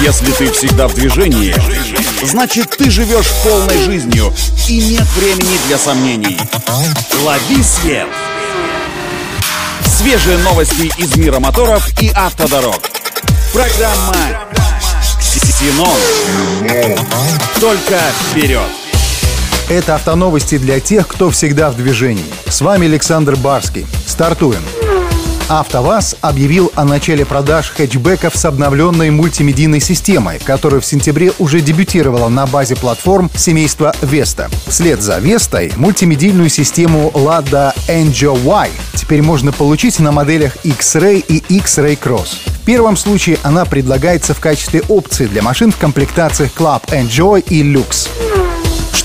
Если ты всегда в движении, значит ты живешь полной жизнью и нет времени для сомнений. Лови свет! Свежие новости из мира моторов и автодорог. Программа «Ксенон». Только вперед! Это автоновости для тех, кто всегда в движении. С вами Александр Барский. Стартуем. АвтоВАЗ объявил о начале продаж хэтчбеков с обновленной мультимедийной системой, которая в сентябре уже дебютировала на базе платформ семейства Vesta. Вслед за Vesтой мультимедийную систему Lada Angel Y теперь можно получить на моделях X-Ray и X-Ray Cross. В первом случае она предлагается в качестве опции для машин в комплектациях Club Enjoy и Lux.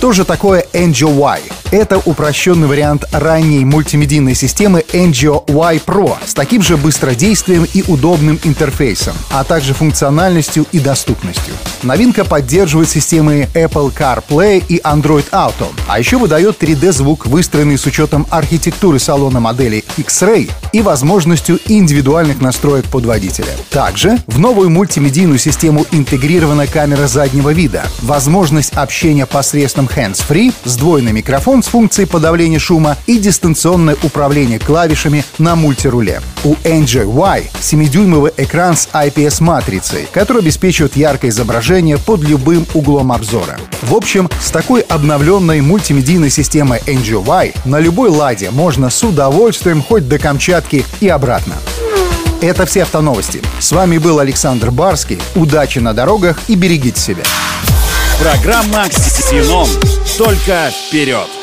Что же такое Angio Y? Это упрощенный вариант ранней мультимедийной системы Angio Y Pro с таким же быстродействием и удобным интерфейсом, а также функциональностью и доступностью. Новинка поддерживает системы Apple CarPlay и Android Auto, а еще выдает 3D-звук, выстроенный с учетом архитектуры салона модели X-Ray и возможностью индивидуальных настроек под водителя. Также в новую мультимедийную систему интегрирована камера заднего вида, возможность общения посредством hands-free, сдвоенный микрофон с функцией подавления шума и дистанционное управление клавишами на мультируле. У NJY 7-дюймовый экран с IPS-матрицей, который обеспечивает яркое изображение под любым углом обзора. В общем, с такой обновленной мультимедийной системой NJY на любой ладе можно с удовольствием хоть до Камчатки и обратно. Это все автоновости. С вами был Александр Барский. Удачи на дорогах и берегите себя. Программа «Ксенон». Только вперед!